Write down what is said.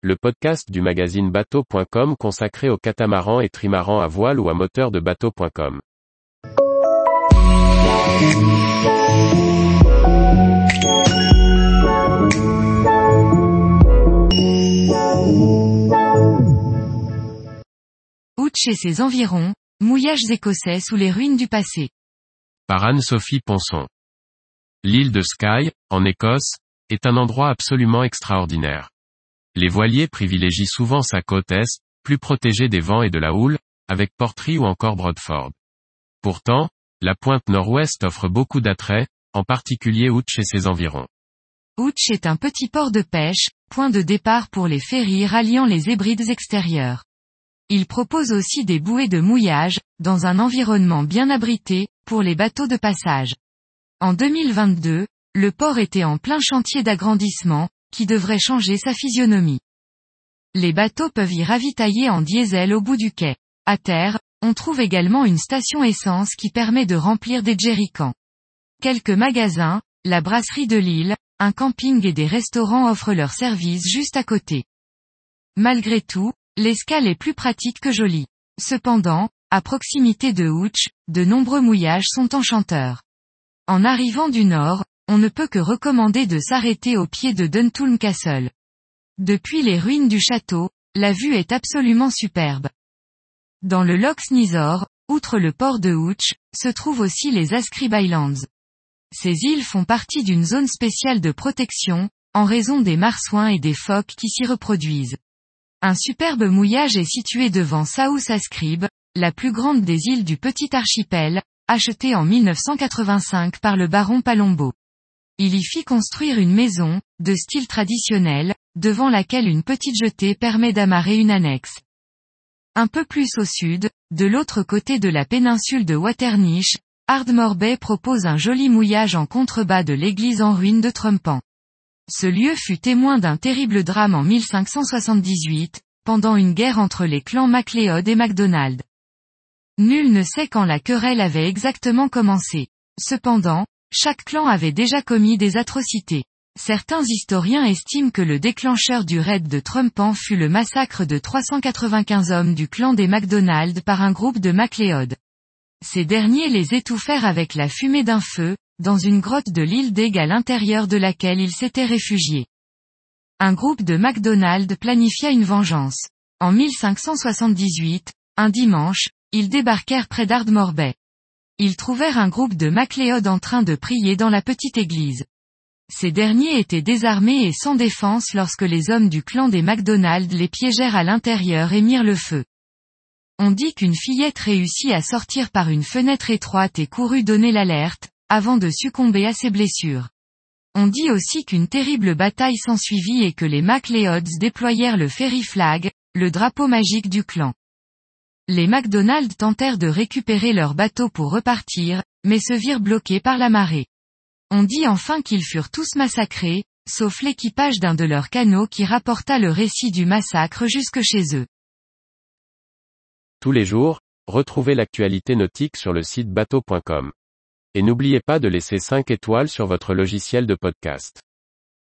le podcast du magazine bateau.com consacré aux catamarans et trimarans à voile ou à moteur de bateau.com. Ouch et ses environs, mouillages écossais sous les ruines du passé. Par Anne-Sophie Ponson. L'île de Skye, en Écosse, est un endroit absolument extraordinaire. Les voiliers privilégient souvent sa côte est, plus protégée des vents et de la houle, avec Portree ou encore Brodford. Pourtant, la pointe nord-ouest offre beaucoup d'attraits, en particulier Ouch et ses environs. Ouch est un petit port de pêche, point de départ pour les ferries ralliant les hébrides extérieures. Il propose aussi des bouées de mouillage, dans un environnement bien abrité, pour les bateaux de passage. En 2022, le port était en plein chantier d'agrandissement, qui devrait changer sa physionomie. Les bateaux peuvent y ravitailler en diesel au bout du quai. À terre, on trouve également une station essence qui permet de remplir des jerrycans. Quelques magasins, la brasserie de l'île, un camping et des restaurants offrent leurs services juste à côté. Malgré tout, l'escale est plus pratique que jolie. Cependant, à proximité de Ouch, de nombreux mouillages sont enchanteurs. En arrivant du nord, on ne peut que recommander de s'arrêter au pied de Duntoulm Castle. Depuis les ruines du château, la vue est absolument superbe. Dans le Loch Nizor, outre le port de Ouch, se trouvent aussi les Ascrib Islands. Ces îles font partie d'une zone spéciale de protection, en raison des marsouins et des phoques qui s'y reproduisent. Un superbe mouillage est situé devant South Ascrib, la plus grande des îles du petit archipel, achetée en 1985 par le baron Palombo. Il y fit construire une maison, de style traditionnel, devant laquelle une petite jetée permet d'amarrer une annexe. Un peu plus au sud, de l'autre côté de la péninsule de Waternish, Ardmore Bay propose un joli mouillage en contrebas de l'église en ruine de Trumpan. Ce lieu fut témoin d'un terrible drame en 1578, pendant une guerre entre les clans MacLeod et MacDonald. Nul ne sait quand la querelle avait exactement commencé. Cependant, chaque clan avait déjà commis des atrocités. Certains historiens estiment que le déclencheur du raid de Trumpan fut le massacre de 395 hommes du clan des MacDonald par un groupe de MacLeod. Ces derniers les étouffèrent avec la fumée d'un feu, dans une grotte de l'île d'Egg à l'intérieur de laquelle ils s'étaient réfugiés. Un groupe de MacDonald planifia une vengeance. En 1578, un dimanche, ils débarquèrent près d'Ardmore Bay. Ils trouvèrent un groupe de MacLeod en train de prier dans la petite église. Ces derniers étaient désarmés et sans défense lorsque les hommes du clan des MacDonald les piégèrent à l'intérieur et mirent le feu. On dit qu'une fillette réussit à sortir par une fenêtre étroite et courut donner l'alerte, avant de succomber à ses blessures. On dit aussi qu'une terrible bataille s'ensuivit et que les MacLeods déployèrent le Ferry Flag, le drapeau magique du clan. Les MacDonald tentèrent de récupérer leur bateau pour repartir, mais se virent bloqués par la marée. On dit enfin qu'ils furent tous massacrés, sauf l'équipage d'un de leurs canots qui rapporta le récit du massacre jusque chez eux. Tous les jours, retrouvez l'actualité nautique sur le site bateau.com. Et n'oubliez pas de laisser 5 étoiles sur votre logiciel de podcast.